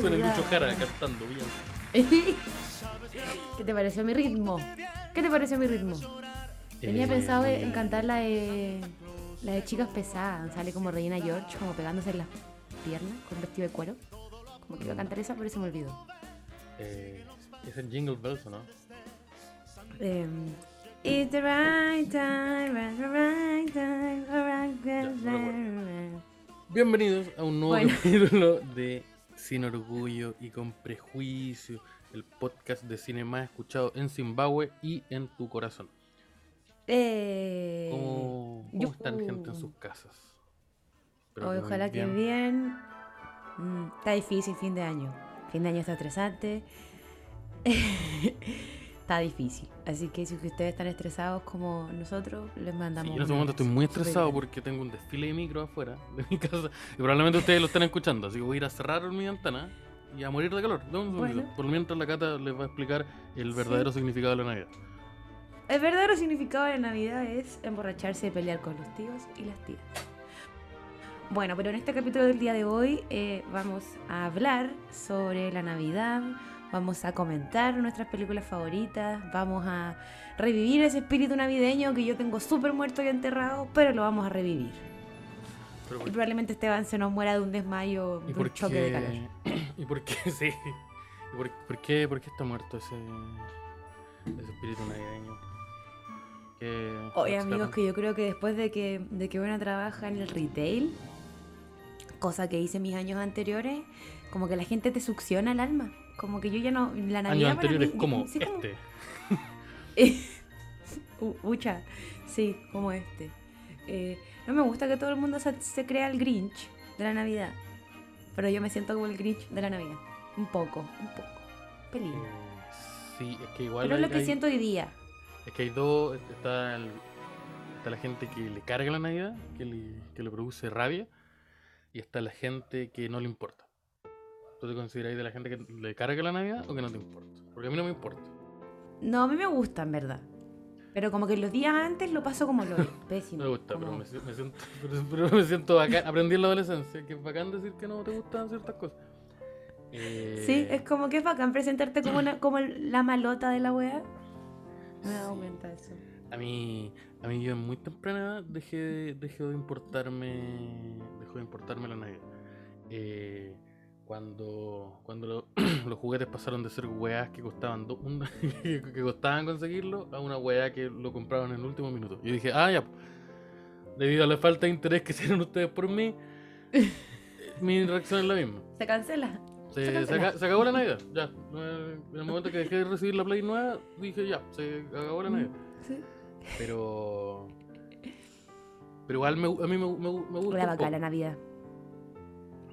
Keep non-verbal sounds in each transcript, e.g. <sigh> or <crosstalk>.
Con el. Lucho Jara cantando bien. <laughs> ¿Qué te pareció mi ritmo? ¿Qué te pareció mi ritmo? Tenía Eh, pensado en cantar la de, la de chicas pesadas. Sale como Regina George, como pegándose en las piernas con un vestido de cuero. Como que iba a cantar esa, pero se me olvidó. Eh, es el Jingle Bells, ¿o ¿no? Eh, It's the right time, it's the right time, the right time. Bienvenidos a un nuevo Bueno. capítulo de Sin Orgullo y con Prejuicio, el podcast de cine más escuchado en Zimbabue y en tu corazón. Eh, ¿Cómo, cómo están gente en sus casas? Hoy que ojalá que bien. Mm, está difícil fin de año. Fin de año está estresante. <laughs> está difícil. Así que si ustedes están estresados como nosotros, les Sí, mandamos. yo en este momento estoy muy estresado bien. porque tengo un desfile de micro afuera de mi casa y probablemente ustedes lo están escuchando, así que voy a ir a cerrar mi ventana y a morir de calor. Bueno. Por mientras la Cata les va a explicar el verdadero significado de la Navidad. El verdadero significado de Navidad es emborracharse y pelear con los tíos y las tías. Bueno, pero en este capítulo del día de hoy eh, vamos a hablar sobre la Navidad, vamos a comentar nuestras películas favoritas, vamos a revivir ese espíritu navideño que yo tengo súper muerto y enterrado, pero lo vamos a revivir. Y ¿por- probablemente Esteban se nos muera de un desmayo, ¿Y de un choque de calor. ¿Y por qué? <laughs> Sí. ¿Y por, por qué, por qué está muerto ese, ese espíritu navideño? ¿Qué- Oye, amigos, que yo creo que después de que, de que una trabaja en el retail, cosa que hice mis años anteriores, como que la gente te succiona el alma. Como que yo ya no. La Navidad. Años para anteriores mí- como sí, como- este. <laughs> U- Ucha, sí, como este. Eh, no me gusta que todo el mundo se, se crea el Grinch de la Navidad. Pero yo me siento como el Grinch de la Navidad. Un poco, un poco. Pelín. Eh, sí, es que igual Pero es lo que hay- siento hoy día. Es que hay dos, está, el- está la gente que le carga la Navidad, que le, que le produce rabia, y está la gente que no le importa. ¿Tú te consideras de la gente que le carga la Navidad o que no te importa? Porque a mí no me importa. No, a mí me gusta, en verdad. Pero como que los días antes lo paso como lo <laughs> pésimo. No me gusta, pero me, me siento, <laughs> pero, pero me siento bacán. Aprendí en la adolescencia que es bacán decir que no te gustan ciertas cosas. Eh, Sí, es como que es bacán presentarte como, una, como la malota de la wea. Me he dado cuenta de eso. A mí, a mí yo en muy temprana dejé, de- dejé de importarme, dejó de importarme la Navidad. Eh, cuando cuando lo- <clears throat> los juguetes pasaron de ser weas que costaban do- un- <laughs> que, costaban conseguirlo a una wea que lo compraban en el último minuto. Y dije, ah, ya, debido a la falta de interés que <laughs> tienen ustedes por mí, <laughs> mi reacción es la misma. Se cancela. Se, Se se cancela. aca- se acabó la Navidad, ya. En el momento que dejé de recibir la Play nueva, dije, ya, se acabó la Navidad. Sí. Pero. Pero igual me, a mí me, me, me gusta. Un bacán la. Navidad.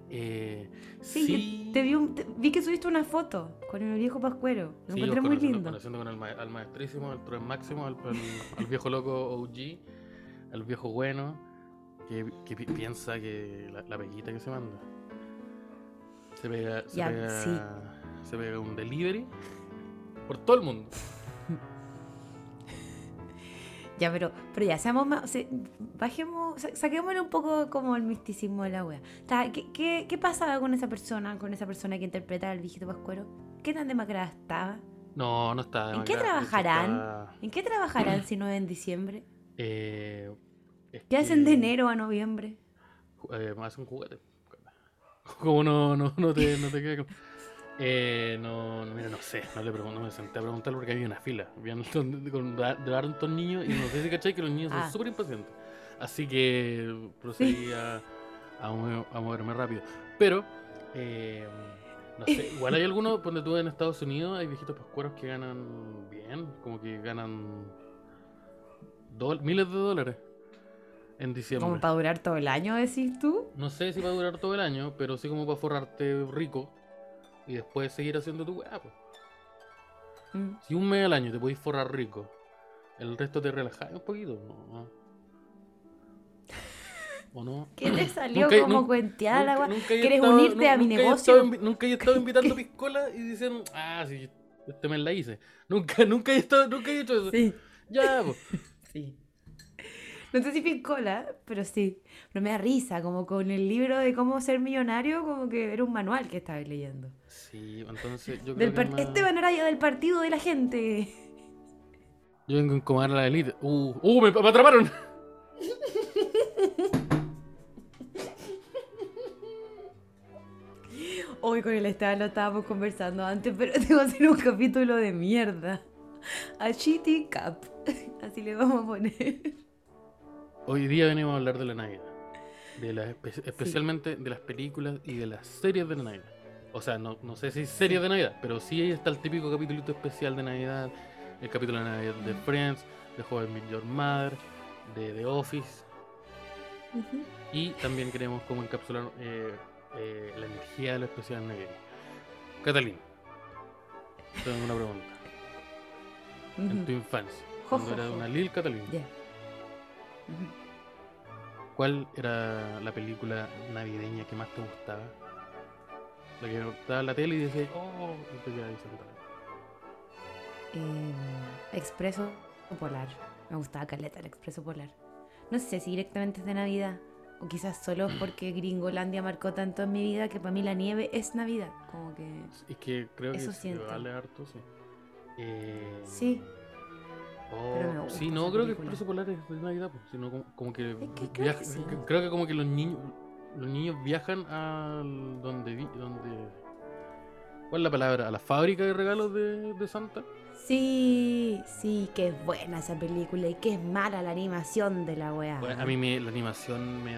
Eh, Sí, sí, te vi, un- te- vi que subiste una foto con el viejo Pascuero. Lo sí, encontré muy lindo. Conociendo con el, ma- al maestrísimo, al Troy máximo, al, al- al viejo loco OG, al viejo bueno, que, que pi- piensa que la, la peguita que se manda. Se pega, se, Ya, pega, sí. se pega un delivery por todo el mundo. Ya, pero, pero ya, seamos más. se- bajemos, sa- saquémosle un poco como el misticismo de la wea. ¿Qué, qué, qué pasaba con esa persona, con esa persona que interpretaba al viejito Pascuero? ¿Qué tan demacrada estaba? No, no está. ¿En qué trabajarán? ¿En qué trabajarán si no es en diciembre? eh, es ¿Qué hacen de enero a noviembre? Eh, más un juguete. Como no, no, no te, no te queda con- Eh, no, no, mira, no sé, no le pregunto, no me senté a preguntarle porque había una fila. Habían hartos niños y no sé si cachai que los niños Ah. son súper impacientes. Así que procedí <laughs> a, a, mo- a moverme rápido. Pero, eh, no sé, igual hay algunos, <laughs> donde tú en Estados Unidos hay viejitos pascueros que ganan bien, como que ganan miles de dólares en diciembre. Como para durar todo el año, decís tú. No sé si va a durar todo el año, pero sí como para forrarte rico y después seguir haciendo tu weá. pues. Mm. Si un mes al año te podéis forrar rico, el resto te relajáis un poquito. ¿no? ¿O no? <laughs> ¿Qué te salió Nunca- como nunca- nunca he ¿Quieres estado- unirte a mi he negocio? estado nunca he estado <laughs> invitando piscola y diciendo, ah, sí, este mes la hice. <laughs> Nunca, nunca he estado, nunca he hecho eso. Sí. Ya, pues. Sí. No sé si Pincola, pero sí. Pero me da risa, como con el libro de cómo ser millonario, como que era un manual que estaba leyendo. Sí, entonces yo Del creo par- que más- Araya del partido de la gente. Yo vengo a incomodar a la élite. ¡Uh! ¡Uh! ¡Me, me atraparon! Hoy con el Esteban lo estábamos conversando antes, pero <laughs> tengo que hacer un capítulo de mierda. A Shitty Cap. <laughs> Así le vamos a poner. Hoy día venimos a hablar de la Navidad. De espe- especialmente de las películas y de las series de la Navidad. O sea, no, no sé si series de Navidad, pero sí ahí está el típico capítulo especial de Navidad. El capítulo de Navidad de Friends, de Met Your Mother, de The Office. Y también queremos como encapsular eh, eh, la energía de la especial navideña. Catalina, tengo una pregunta. En tu infancia, Jo, cuando jo, era jo. una Lil Catalina, ¿cuál era la película navideña que más te gustaba? La que estaba en la tele y decías, oh, te quedabas ahí sentada. Eh, Expreso Polar. Me gustaba Caleta el Expreso Polar. No sé si directamente es de Navidad. O quizás solo porque <clears throat> Gringolandia marcó tanto en mi vida que para mí la nieve es Navidad. Como que. Es que creo que Eso sí, siento. vale harto, sí. Eh, Sí. Oh, pero me gusta sí, no, creo que película. Expreso Polar es de Navidad, pues, sino como, como que, Es que creo que sí. que- creo que como que los niños los niños viajan a donde donde ¿Cuál es la palabra? A la fábrica de regalos de, de Santa. Sí, sí, que es buena esa película y que es mala la animación de la weá. Bueno, a mí me- la animación me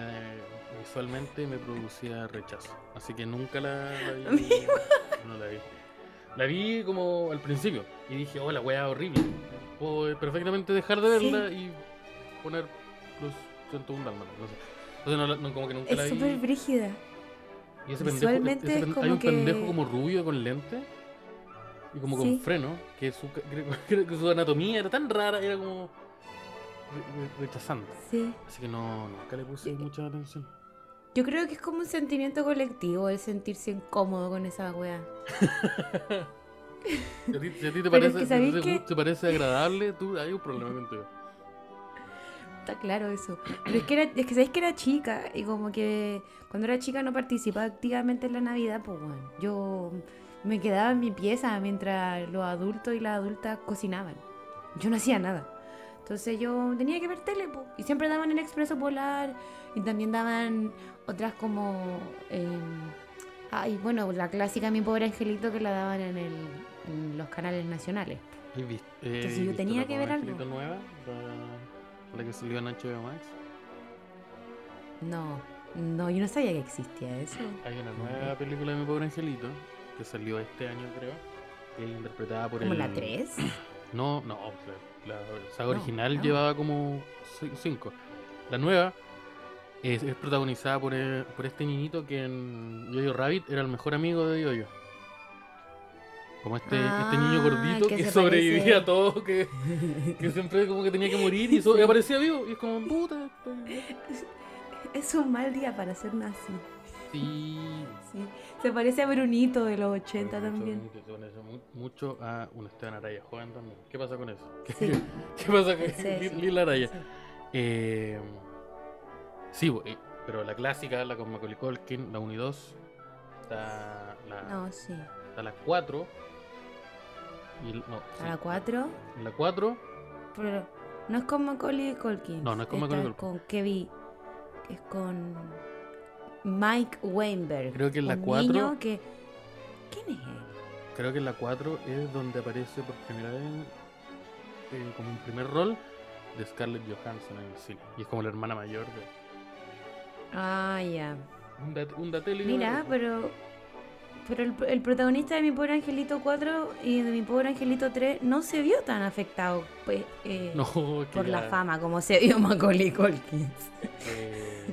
visualmente me producía rechazo, así que nunca la, vi. <laughs> No la vi. La vi como al principio y dije, oh, la weá horrible. Puedo perfectamente dejar de verla y poner los 101 dálmatas, no sé. Entonces no, la- no, como que nunca la Es súper brígida. Y ese pendejo, ese es pen- como hay un que- pendejo como rubio con lente y como con Sí. freno, que su, <laughs> que anatomía era tan rara, era como re- re- rechazante. Sí. Así que no, nunca le puse Sí. mucha atención. Yo creo que es como un sentimiento colectivo el sentirse incómodo con esa weá. <laughs> Si a ti, si a ti te, es parece, que si ¿sabéis te, parece agradable, tú hay un problema contigo. Está claro eso. Pero es que, era, es que sabéis que era chica y como que cuando era chica no participaba activamente en la Navidad, pues bueno, yo me quedaba en mi pieza mientras los adultos y las adultas cocinaban. Yo no hacía nada. Entonces yo tenía que ver tele, po, y siempre daban el Expreso Polar y también daban otras como... em, ay, bueno, la clásica Mi Pobre Angelito que la daban en, el, en los canales nacionales. ¿Has vis- eh, Entonces yo visto tenía que ver algo. Nueva? La, la que salió en HBO Max. No, no, yo no sabía que existía eso. Hay una nueva película de Mi Pobre Angelito que salió este año, creo. Que es interpretada por ¿Como el. la 3? <coughs> No, no, la, la saga No, original no. llevaba como 5. La nueva es, es protagonizada por, eh, por este niñito que en Yoyo Rabbit era el mejor amigo de Yoyo. Como este, este niño Ah, gordito que que, sobrevivía parece- a todo, que, que siempre como que tenía que morir y, so- y aparecía vivo. Y es como, puta, bien". Es un mal día para ser nazi. Sí. Sí. Se parece a Brunito de los 80 Mucho, también. se parece mu- mucho a un Esteban Araya joven también. ¿Qué pasa con eso? ¿Qué, Sí. <laughs> qué pasa con Sí, sí. Lil Araya? Sí. Eh, sí, eh, pero la clásica, la con Macaulay Culkin, la 1 y 2, está la, No, sí. está la 4. Y, el- no, sí, A la 4. La 4, Pero no es con Macaulay Culkin. No, no es con Macaulay con Kevin. Es con Mike Weinberg. Creo que en la un cuatro- niño que... ¿Quién es él? creo que en la 4 es donde aparece por primera vez eh, como un primer rol de Scarlett Johansson en el cine. Y es como la hermana mayor de. Ah, ya. Un, dat- un Mira, pero. Pero el, el protagonista de Mi Pobre Angelito 4 y de Mi Pobre Angelito 3 no se vio tan afectado pues, eh, No, <laughs> por la fama como se vio <laughs> Macaulay Culkin. Eh,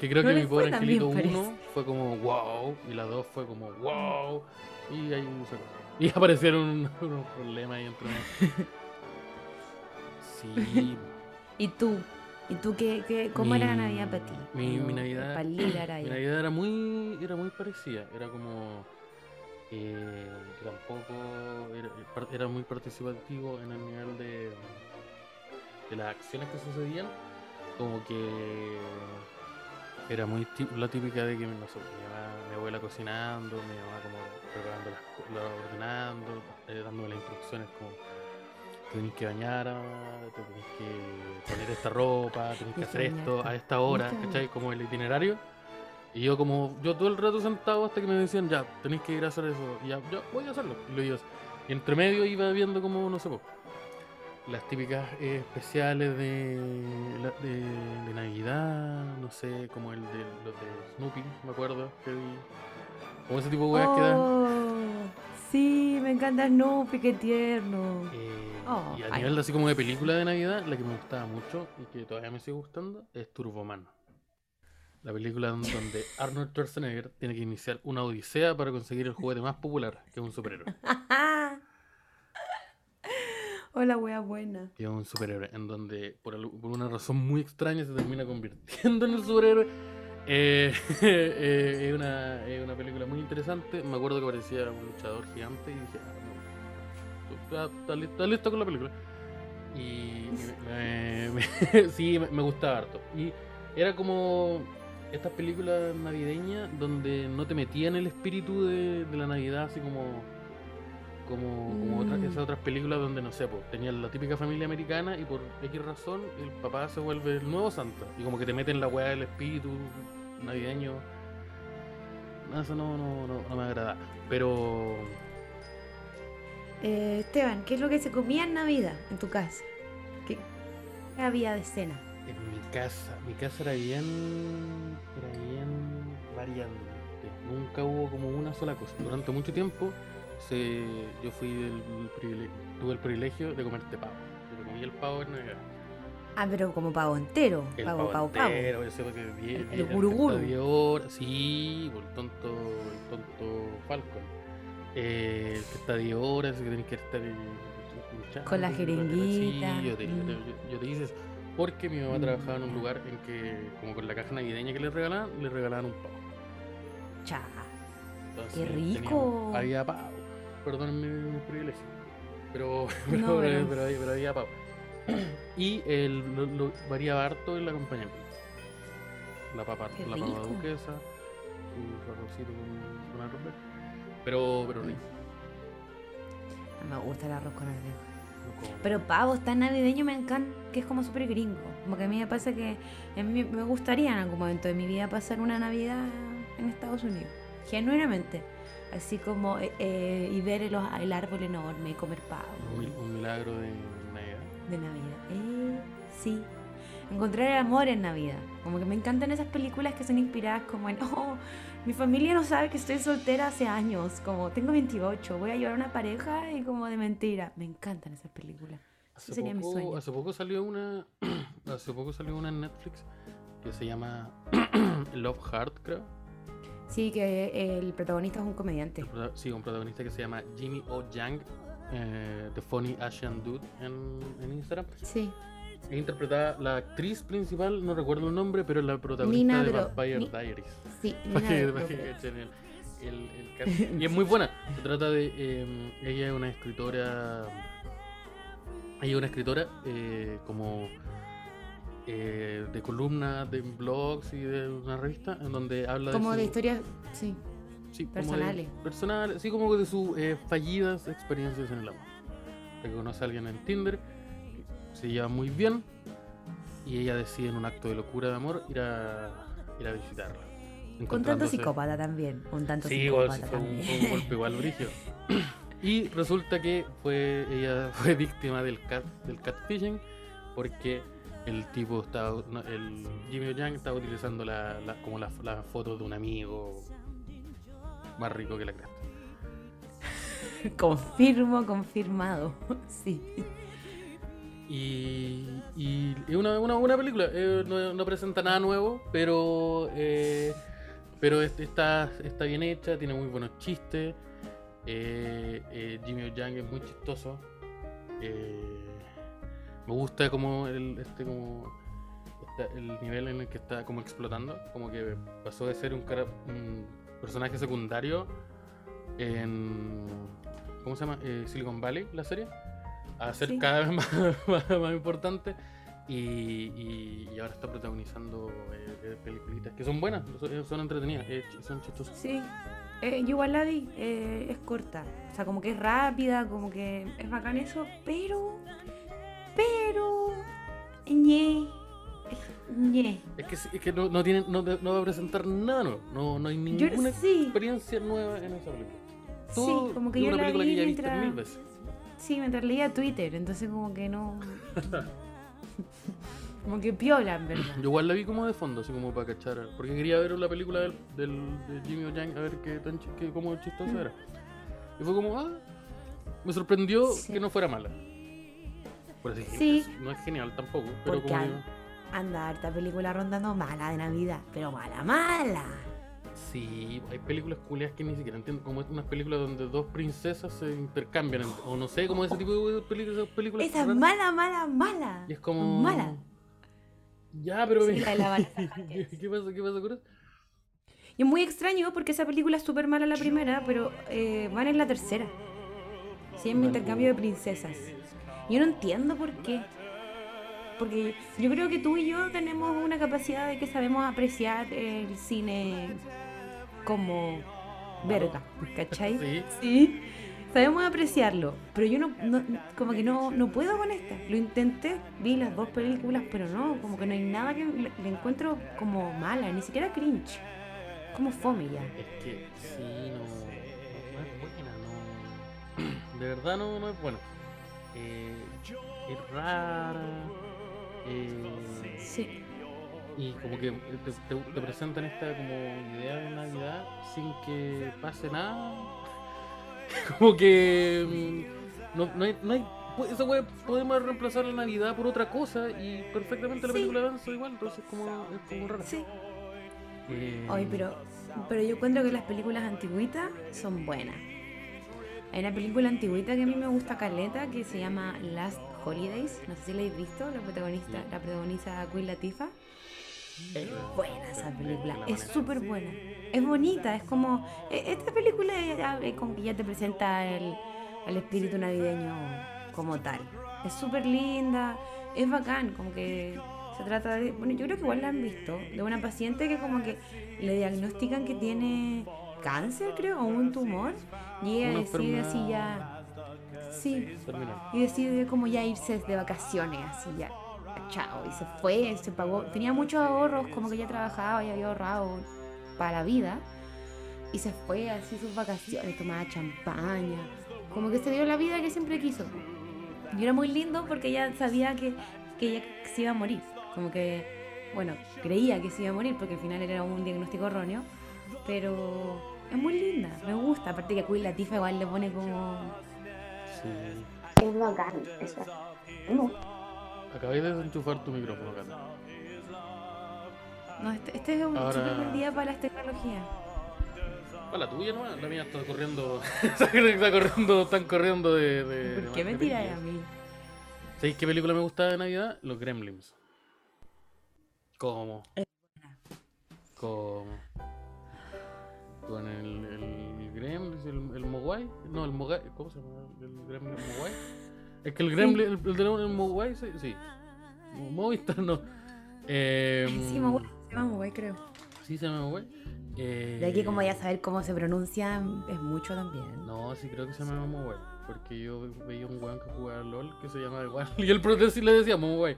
que creo No que mi pobre angelito bien, 1 parece. fue como wow y la 2 fue como wow y ahí. <laughs> Y aparecieron unos problemas ahí entre. Sí, ¿Y tú? ¿Y tú qué, qué, cómo era la Navidad para ti? mi- Navidad- para <clears throat> mi Navidad era muy era muy parecida, era como eh, tampoco era, era muy participativo en el nivel de de las acciones que sucedían como que era muy la típica de que no sé, mi, mamá, mi abuela cocinando, mi mamá como preparando las ordenando, eh, dándome las instrucciones como tenés que bañar, ah, te tenés que poner esta ropa, tenés que hacer esto a esta hora, ¿cachai? Como el itinerario. Y yo como, yo todo el rato sentado hasta que me decían, ya, tenéis que ir a hacer eso. Y ya, ya, voy a hacerlo. Y lo iba. Y entre medio iba viendo como, no sé, po, las típicas eh, especiales de, de, de Navidad, no sé, como el de los de Snoopy, me acuerdo, que vi. Como ese tipo de weas que dan. Sí, me encanta Snoopy, qué tierno. Eh, Oh, y a ay. nivel así como de película de Navidad, la que me gustaba mucho y que todavía me sigue gustando es Turboman. La película don- donde <laughs> Arnold Schwarzenegger tiene que iniciar una odisea para conseguir el juguete más popular, que es un superhéroe. <laughs> Hola, wea buena. Que es un superhéroe, en donde por, por una razón muy extraña se termina convirtiendo en el superhéroe. Eh, <laughs> eh, es, una, es una película muy interesante. Me acuerdo que parecía un luchador gigante y dije, ah, no, tú- tú- ¿estás li- estás listo con la película? Y, me- <laughs> me- sí, me, me gustaba harto. Y era como estas películas navideñas donde no te metían el espíritu de, de la Navidad, así como como, como otras, Mm. esas otras películas donde, no sé, pues, tenían la típica familia americana y por X razón el papá se vuelve el nuevo Santa. Y como que te meten la weá del espíritu navideño. No, Eso no, no, no, no me agrada. Pero Eh, Esteban, ¿qué es lo que se comía en Navidad en tu casa? ¿Qué había de cena? en mi casa, mi casa era bien, era bien variante. Nunca hubo como una sola cosa. Durante mucho tiempo se, yo fui del privilegio, tuve el privilegio de comerte pavo. Yo me comí el pavo en Navidad. Ah, pero como pavo entero. El pavo, pavo, pavo, entero, ese fue que die- El- el die- guru hasta guru. 10 horas, sí, por el tonto, el tonto Falcon. Eh, el que está 10 horas, que tenés que estar luchando, Con la Sí, jeringuita, yo te, yo te- mm. yo- yo te hice eso. Porque mi mamá Mm. trabajaba en un lugar en que, como con la caja navideña que le regalaban, le regalaban un pavo. Cha. Entonces, ¡Qué teníamos- rico! había pavo. Perdónenme mi privilegio. Pero, pero, <laughs> No, pero, pero- pero había pavo. <clears throat> Y el, lo, lo variaba harto el acompañamiento. La papa, ¡Qué la papa rico! duquesa, su arrocito con, arroz verde. Pero, pero rico. Me gusta el arroz con arroz. Pero pavo tan navideño me encanta, que es como súper gringo. Como que a mí me pasa que a mí me gustaría en algún momento de mi vida pasar una Navidad en Estados Unidos. Genuinamente. Así como, eh, eh, y ver el, el árbol enorme y comer un, pavo mil- un milagro de. De Navidad. Eh, sí. Encontrar el amor en Navidad. Como que me encantan esas películas que son inspiradas como en, <laughs> oh, mi familia no sabe que estoy soltera hace años. Como tengo 28, voy a llevar una pareja y como de mentira. Me encantan esas películas. Hace sería mi poco, sueño. hace poco salió una <clears throat> hace poco salió una en Netflix que se llama <clears throat> Love Heart, creo. Sí, que el protagonista es un comediante. Sí, un protagonista que se llama Jimmy O. Yang, eh, The Funny Asian Dude en, en Instagram. Sí. Es interpretada la actriz principal, no recuerdo el nombre, pero es la protagonista Nina de Dro- Vampire Ni- Diaries. Sí, <laughs> Nina de- de- el- el-. Y es muy buena. Se trata de. eh, ella es una escritora. Ella es una escritora eh, como. eh, de columnas, de blogs y de una revista en donde habla como de, de su- historias, sí. Sí, como de- personales. personales, sí, como de sus eh, fallidas experiencias en el amor. Que conoce a alguien en Tinder, se lleva muy bien y ella decide en un acto de locura de amor ir a, ir a visitarla. Un tanto psicópata también. Un tanto Sí, igual psicópata sí fue un, un golpe igual <laughs> brígido. Y resulta que fue ella fue víctima del cat del catfishing porque el tipo estaba el Jimmy Yang estaba utilizando la, la- como la, la foto de un amigo más rico que la cresta. <laughs> Confirmo, confirmado. <laughs> Sí. Y, y es una, una buena película. eh, no, no presenta nada nuevo, pero eh, pero es- está, está bien hecha, tiene muy buenos chistes. eh, eh, Jimmy O. Yang es muy chistoso. me gusta como el, este como el nivel en el que está como explotando. Como que pasó de ser un, cara- un personaje secundario en ¿cómo se llama? Eh, Silicon Valley, la serie, a ser Sí. cada vez <laughs> más, más, más importante Y, y, y ahora está protagonizando eh, eh, peliculitas que son buenas, son, entretenidas, eh, ch- son chistosas. Sí. Eh, yo igual la vi, es corta. O sea, como que es rápida, como que es bacán eso, pero. Pero. ñe. Es que, sí- es que no, no, no, no va a presentar nada nuevo, no, no hay Yo ninguna sí, experiencia nueva en esa película. sí, Todo como que yo una la película vi que ya mientras. mil veces. Sí, mientras leía Twitter, entonces como que no. como que piola, en verdad. Yo igual la vi como de fondo, así como para cachar. Porque quería ver la película del, del, de Jimmy O'Jang, a ver qué tan qué, cómo chistosa Mm. era. Y fue como, ah, me sorprendió Sí. que no fuera mala. Por así Sí. es- no es genial tampoco, pero Porque como Anda harta película rondando mala de Navidad, pero mala, mala. Sí, hay películas culias que ni siquiera entiendo, como unas películas donde dos princesas se intercambian, o no sé, como ese tipo de películas. Esa es raras. mala, mala, mala. Y es como... Mala. Ya, pero... Sí, la de la bala. <laughs> ¿Qué, pasa, ¿Qué pasa con eso? Y es muy extraño porque esa película es súper mala la primera, pero eh, van en la tercera. Sí, en mi intercambio de princesas. Yo no entiendo por qué. Porque yo creo que tú y yo tenemos una capacidad de que sabemos apreciar el cine como verga, ¿cachai? Sí. Sí, sabemos apreciarlo, pero yo no, no- como que no, no puedo con esta. Lo intenté, vi las dos películas, pero no, como que no hay nada que le, le encuentro como mala, ni siquiera cringe. Como fome ya. Es que sí, no, no, no es buena, no. <clears throat> De verdad no, no es buena. Eh, es rara. Eh, Sí. y como que te, te- te presentan esta como idea de Navidad sin que pase nada. <laughs> Como que mm, no, no hay, no hay pues, esa wea podemos reemplazar la Navidad por otra cosa y perfectamente la Sí. película avanza igual, entonces como es como raro. Sí. Eh, Oye, pero, pero yo encuentro que las películas antigüitas son buenas. Hay una película antigüita que a mí me gusta caleta que se llama Last Holidays. No sé si la habéis visto. La protagonista, la protagoniza Queen Latifah. Es buena esa película, es súper buena. Es bonita, es como. e- Esta película ya- es como que ya te presenta el, el espíritu navideño como tal. Es súper linda, es bacán, como que se trata de. Bueno, yo creo que igual la han visto, de una paciente que como que le diagnostican que tiene cáncer, creo, o un tumor, y ella decide así ya. Sí, y decide como ya irse de vacaciones, así ya. Chao. Y se fue, se pagó. Tenía muchos ahorros, como que ya trabajaba y había ahorrado para la vida. Y se fue así sus vacaciones, tomaba champaña. Como que se dio la vida que siempre quiso. Y era muy lindo porque ella sabía que, que ella se iba a morir. Como que, bueno, creía que se iba a morir porque al final era un diagnóstico erróneo. Pero es muy linda, me gusta. Aparte que a Queen Latifah igual le pone como... Sí. Es bacán, Acabé de desenchufar tu micrófono, Cata. No, este, este es un Ahora- súper buen día para las tecnologías. Para la tuya, ¿no? La mía está corriendo. <laughs> está corriendo, están corriendo de. de ¿Por qué me marketing. tiras a mí? ¿Sabéis qué película me gustaba de Navidad? Los Gremlins. ¿Cómo? Es ¿Cómo? Con el, el Gremlins, el, el Mogwai. No, el Mogwai. ¿Cómo se llama? El Gremlin Mogwai. Es que el Gremlin, el, el de el Mogwai, sí. sí. Mo- Movistar no. Eh, Sí, Mogwai, se llama Mogwai, creo. Sí, se llama Mogwai. Eh, De aquí como ya saber cómo se pronuncia es mucho también. No, sí creo que se llama Mogwai. Porque yo veía un weón que jugaba LOL que se llamaba igual. <laughs> Y el protest sí le decía Mogwai.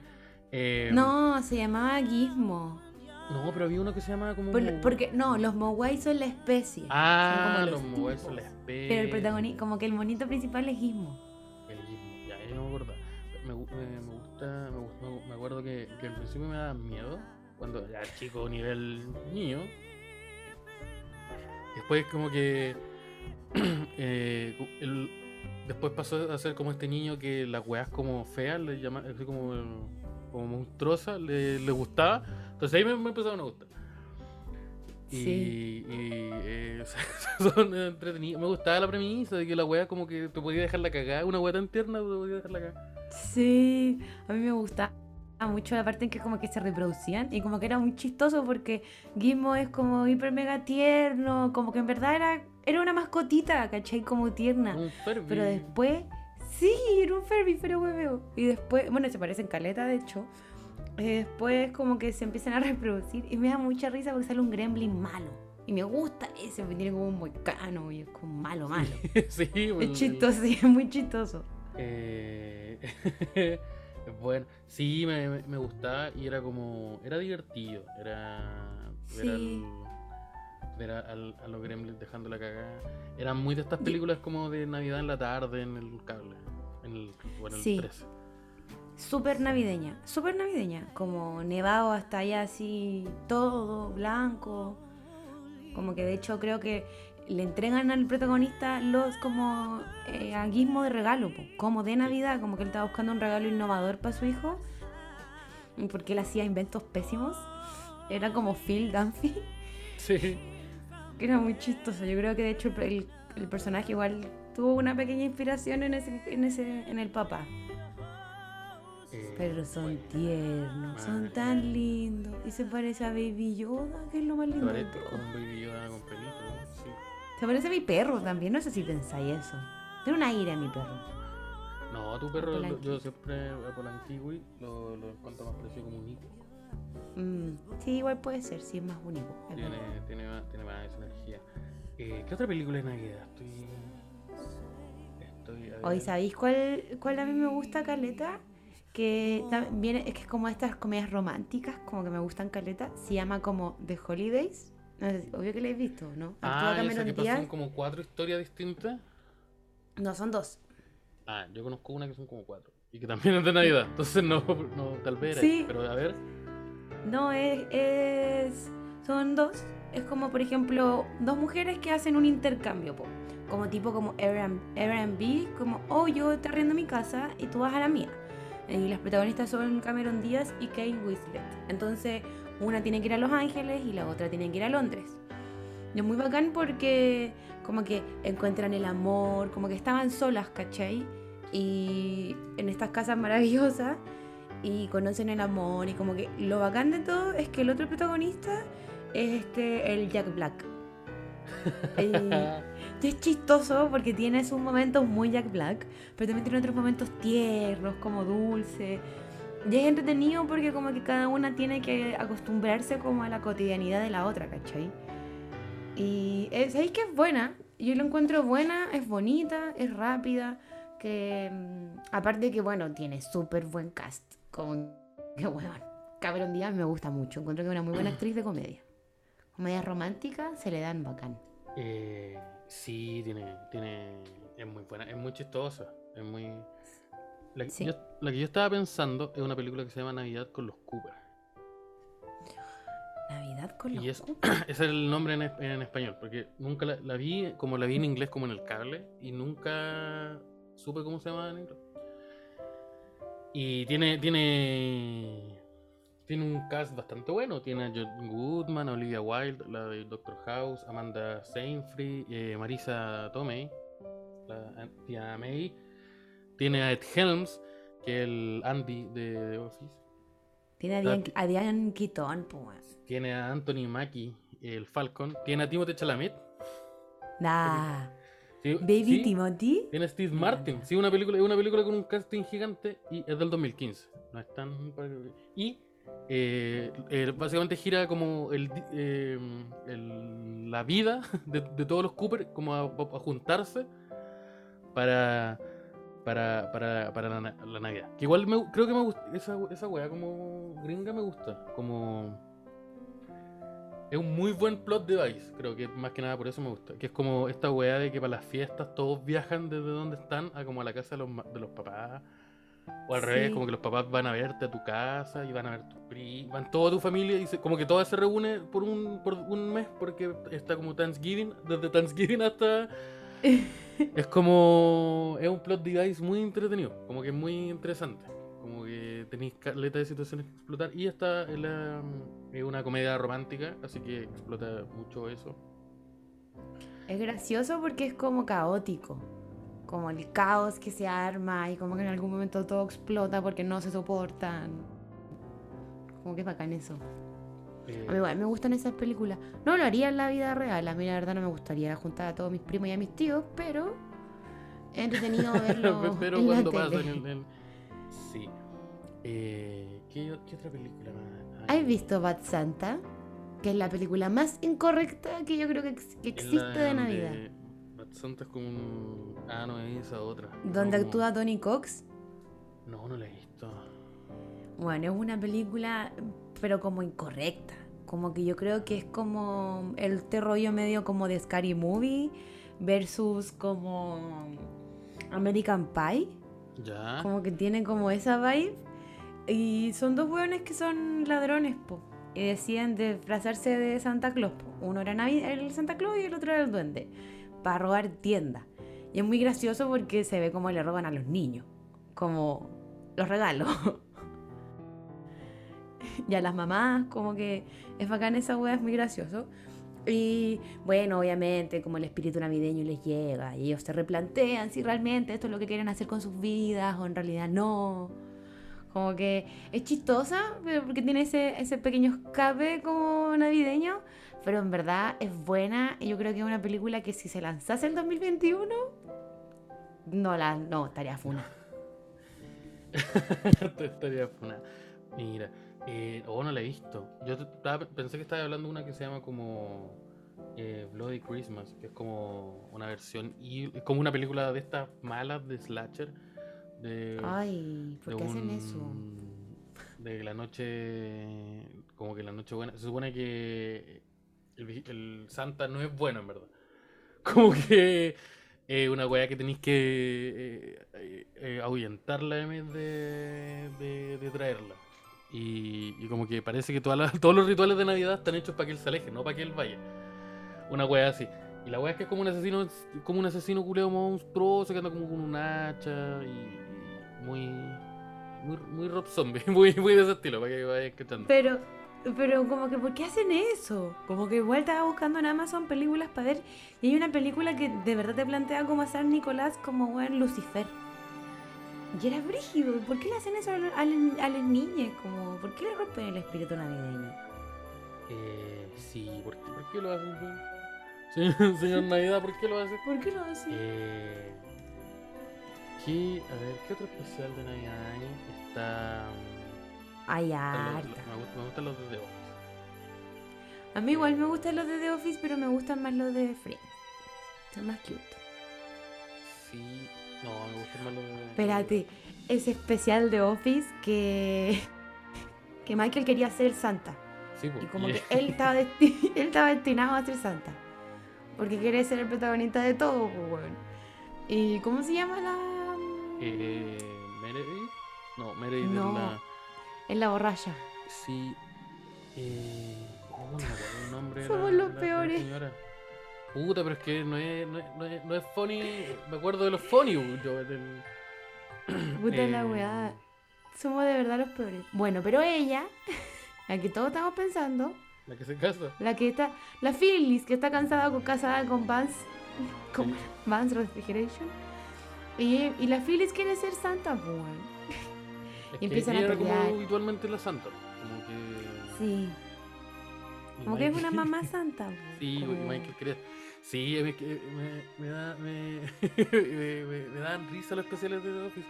Eh, No, se llamaba Gizmo. No, pero había uno que se llamaba como. Por- porque, no, los Mogwai son la especie. Ah, los Mogwai son la especie. Pero el protagonista, como que el monito principal es Gizmo. El mismo, ya, ya no me acuerdo. Me, me, me gusta, me, me acuerdo que, que al principio me daba miedo. Cuando ya chico, nivel niño. Después, como que. <clears throat> eh, el- después pasó a ser como este niño que las weas como feas, le llama, así como, como monstruosas, le, le gustaba. Entonces ahí me, me empezaron a gustar. Y, Sí. y, eh, <laughs> son entretenidos. Me gustaba la premisa de que la wea como que te podía dejar la cagada. Una wea tan tierna te podía dejar la cagada. Sí, a mí me gusta mucho la parte en que como que se reproducían y como que era muy chistoso porque Gizmo es como hiper mega tierno, como que en verdad era, era una mascotita, ¿cachai? Como tierna. Un Furby. Pero después, sí, era un Furby, pero hueveo. Y después, bueno, se parecen caleta, de hecho. Y después como que se empiezan a <laughs> reproducir y me da mucha risa porque sale un gremlin malo. Y me gusta ese, porque tiene como un moicano y es como malo, malo. <laughs> sí, pues, Es el- chistoso, sí, es muy chistoso. Eh, <laughs> bueno, sí, me, me- me gustaba y era como. Era divertido. Era. Ver, Sí. al- ver a, los gremlins dejando la cagada. Eran muy de estas películas como de Navidad en la tarde en el cable. En el, o en el Sí. 13. Súper navideña, súper navideña. Como nevado hasta allá así, todo blanco. Como que de hecho creo que le entregan al protagonista los como eh, a guismo de regalo, po, como de Navidad, como que él estaba buscando un regalo innovador para su hijo. y Porque él hacía inventos pésimos. Era como Phil Dunphy, Sí. que era muy chistoso. Yo creo que de hecho el, el personaje igual tuvo una pequeña inspiración en ese, en ese, en el papá. Eh, Pero son bueno, tiernos, son tan lindos. Y se parece a Baby Yoda, que es lo más lindo. parece todo. como un baby Yoda con pelito, ¿no? Sí. Se parece a mi perro también, no sé si pensáis eso. Tiene un aire a mi perro. No, tu perro, lo- yo siempre a Polanquiwi lo, lo encuentro más parecido como un hijo. Mm, sí, igual puede ser, sí, es más único. es Tiene, tiene, más, tiene más esa energía. Eh, ¿Qué otra película de Navidad? Estoy. Estoy. Hoy, ¿sabéis cuál, cuál a mí me gusta, Caleta? Que también es que es como estas comedias románticas, como que me gustan Caleta. Se llama como The Holidays. No sé obvio que la habéis visto, ¿no? Ah, esa que pasan como cuatro historias distintas. No, son dos. Ah, yo conozco una que son como cuatro. Y que también es de Navidad. Entonces no, no tal vez era. Sí. Pero a ver. No, es, es- Son dos. Es como, por ejemplo, dos mujeres que hacen un intercambio, po. Como tipo como Airbnb, Airbnb, como, oh, yo te arriendo mi casa y tú vas a la mía. Y las protagonistas son Cameron Díaz y Kate Winslet. Entonces, una tiene que ir a Los Ángeles y la otra tiene que ir a Londres. Y es muy bacán porque como que encuentran el amor, como que estaban solas, ¿cachai? Y en estas casas <laughs> maravillosas y conocen el amor y como que lo bacán de todo es que el otro protagonista es este, el Jack Black. <laughs> es chistoso porque tiene sus momentos muy Jack Black, pero también tiene otros momentos tiernos, como dulce. Y es entretenido porque como que cada una tiene que acostumbrarse como a la cotidianidad de la otra, ¿cachai? Y ¿sabéis que es buena? Yo lo encuentro buena, es bonita, es rápida, que mm, aparte que bueno, tiene súper buen cast. Como que bueno, Cameron Díaz me gusta mucho, encuentro que es una muy buena actriz de comedia. Comedias románticas se le dan bacán. Eh, sí, tiene, tiene. Es muy buena, es muy chistosa. Es muy. La, que Sí. yo, la que yo estaba pensando es una película que se llama Navidad con los Cooper. Navidad con los Y es, Cooper. <coughs> ese es el nombre en, en español, porque nunca la, la vi, como la vi en inglés como en el cable, y nunca supe cómo se llamaba en inglés. Y tiene, tiene, tiene un cast bastante bueno. Tiene a John Goodman, Olivia Wilde, la de Doctor House, Amanda Seyfried, eh, Marisa Tomei, la tía May. Tiene a Ed Helms, que es el Andy de The Office. Tiene a Diane, a Diane Keaton, pues. Tiene a Anthony Mackie, el Falcon. Tiene a Timothée Chalamet. Sí, Baby sí. Timothy. Tiene a Steve Martin. Sí, una película, es una película con un casting gigante y es del 2015. No es tan. Y eh, eh, básicamente gira como el, eh, la vida <laughs> de, todos los Cooper, como a, juntarse para. Para, para, la, na- la Navidad. Que igual me- creo que me gusta. Esa, esa wea como gringa me gusta. Como. Es un muy buen plot device, creo que más que nada por eso me gusta. Que es como esta weá de que para las fiestas todos viajan desde donde están a como a la casa de los papás. O al Sí. revés, como que los papás van a verte a tu casa y van a ver tus primos, van toda tu familia y se- como que toda se reúne por un, por un mes porque está como Thanksgiving, desde Thanksgiving hasta... <laughs> es como... Es un plot device muy entretenido, como que es muy interesante. Como que tenéis caleta de situaciones que explotar y esta es, la- es una comedia romántica, así que explota mucho eso. Es gracioso porque es como caótico. Como el caos que se arma y como que en algún momento todo explota porque no se soportan. Como que es bacán eso. Eh, A mí igual me gustan esas películas. No lo haría en la vida real. A mí la verdad no me gustaría juntar a todos mis primos y a mis tíos, pero es entretenido <laughs> verlo pero <laughs> en la cuando tele. pasa en el, Sí. Eh, ¿qué, qué otra película más? ¿Has visto Bad Santa? Que es la película más incorrecta que yo creo que, ex- que Es la existe de Navidad. Bad Santa es como un. Ah, no, es esa otra. Donde No, como- actúa Tony Cox. No, no la he visto. Bueno, es una película, pero como incorrecta. Como que yo creo que es como el este rollo medio como de Scary Movie versus como American Pie. Ya. Como que tiene como esa vibe. Y son dos hueones que son ladrones, po. Y deciden disfrazarse de Santa Claus, po. Uno era Navi- el Santa Claus y el otro era el duende. Para robar tiendas. Y es muy gracioso porque se ve como le roban a los niños. Como los regalos. <laughs> y a las mamás, como que es bacán esa hueá, es muy gracioso. Y bueno, obviamente, como el espíritu navideño les llega y ellos se replantean si realmente esto es lo que quieren hacer con sus vidas o en realidad no. Como que es chistosa, pero porque tiene ese, ese pequeño escape como navideño, pero en verdad es buena y yo creo que es una película que si se lanzase en 2021, no la no estaría funa. <laughs> Estaría funada. Mira, eh, oh, no la he visto. Yo estaba- pensé que estaba hablando de una que se llama como eh, Bloody Christmas, que es como una versión y es como una película de estas malas de slasher. De, Ay, ¿por de qué hacen eso? De la noche, como que la noche buena. Se supone que el, el Santa no es bueno, en verdad. <laughs> Como que eh, una weá que tenéis que eh, eh, eh, ahuyentarla en vez de, de, de traerla. Y, y como que parece que todas <laughs> todos los rituales de Navidad están hechos para que él se aleje, no para que él vaya. Una weá así. Y la weá es que es como un asesino, como un asesino culeo monstruoso que anda como con un hacha y, y muy, muy, muy Rob Zombie, <laughs> muy, muy de ese estilo, para que vayan cachando. Pero, pero como que, ¿por qué hacen eso? Como que igual estaba buscando en Amazon películas para ver. Y hay una película que de verdad te plantea como a San Nicolás como buen Lucifer. Y era brígido. ¿Por qué le hacen eso a, lo- a, las- a las niñas? Como, ¿Por qué le rompen el espíritu navideño? Eh, sí, ¿por qué, por qué lo hacen? Señor, <laughs> señor Navidad, ¿por qué lo hacen? ¿Por qué lo hacen? Eh, ¿qué, a ver, ¿qué otro especial de Navidad hay? Está... mm, Hay harta. me, gustan, los de The Office. A mí igual me gustan los de The Office, pero me gustan más los de Friends. Son más cute. Sí, no, me gustan más los de... Espérate, ese especial de Office que, <laughs> que Michael quería ser Santa. Sí, pues, Y como que él estaba, <laughs> desti- <laughs> él estaba destinado a ser Santa. Porque quiere ser el protagonista de todo, pues, weón. ¿Y cómo se llama la...? Eh, Meredith. No, Meredith No. es la. Es la borracha. Sí. Eh. Oh, no me acuerdo el nombre. Somos la- los la- la peores. señora. Puta, pero es que no es, no es, no es, no es funny. Me acuerdo de los funny. Yo, del- Puta la Eh, weá. Somos de verdad los peores. Bueno, pero ella, <laughs> la que todos estamos pensando, La que se casa. la que está... La Phyllis, que está cansada con, casada con Vance... <laughs> Con Sí. Vance Refrigeration. Y, y la Phyllis quiere ser Santa, weón. Es Y empiezan a era como pelear. habitualmente la santa. Como que. Sí. y Como que es una mamá santa. <laughs> Sí, como- Michael quería. Sí, me, me, da, <laughs> me, me, dan risa los especiales de The Office.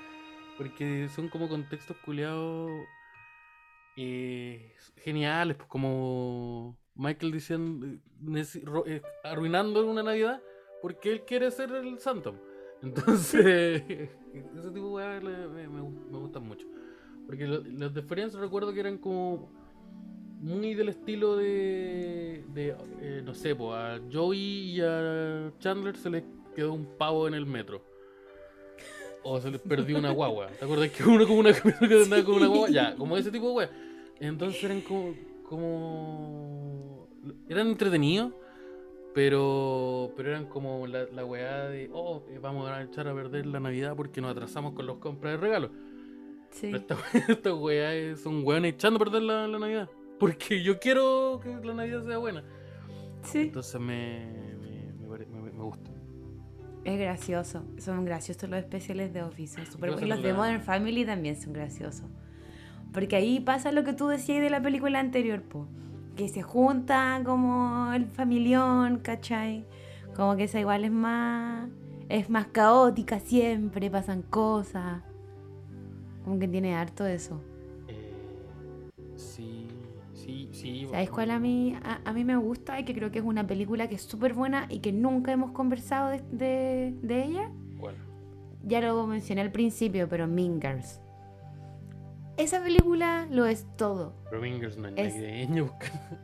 Porque son como contextos culeados eh, geniales, pues como Michael diciendo, eh, arruinando una Navidad porque él quiere ser el santo. <laughs> Entonces, ese tipo de me, me, me gustan mucho. Porque lo- los de Friends recuerdo que eran como muy del estilo de, de eh, no sé, a Joey y a Chandler se les quedó un pavo en el metro. O se les perdió una guagua. ¿Te acuerdas que uno como una que con una guagua? Ya, como ese tipo de weas. Entonces eran como, como eran entretenidos, pero eran como la, la de, oh, eh, vamos a echar a perder la Navidad porque nos atrasamos con los compras de regalos. Sí. Pero esta, <laughs> esta weá es un weón echando a perder la, la Navidad. Porque yo quiero que la Navidad sea buena. Sí. Entonces me, me, me pare- me- me gusta. Es gracioso. Son graciosos los especiales de Office. son pasa buenos. Los de Modern Family también son graciosos. Porque ahí pasa lo que tú decías de la película anterior, po. Que se junta como el familión, ¿cachai? Como que esa igual es más. Es más caótica siempre, pasan cosas. Como que tiene harto de eso. Sí, sí, sí. ¿Sabes bueno. cuál a mí, a, a mí me gusta y que creo que es una película que es súper buena y que nunca hemos conversado de, de- de ella? ¿Cuál? Ya lo mencioné al principio, pero Mean Girls. Esa película lo es todo. Pero Mingers no es Es- navideño.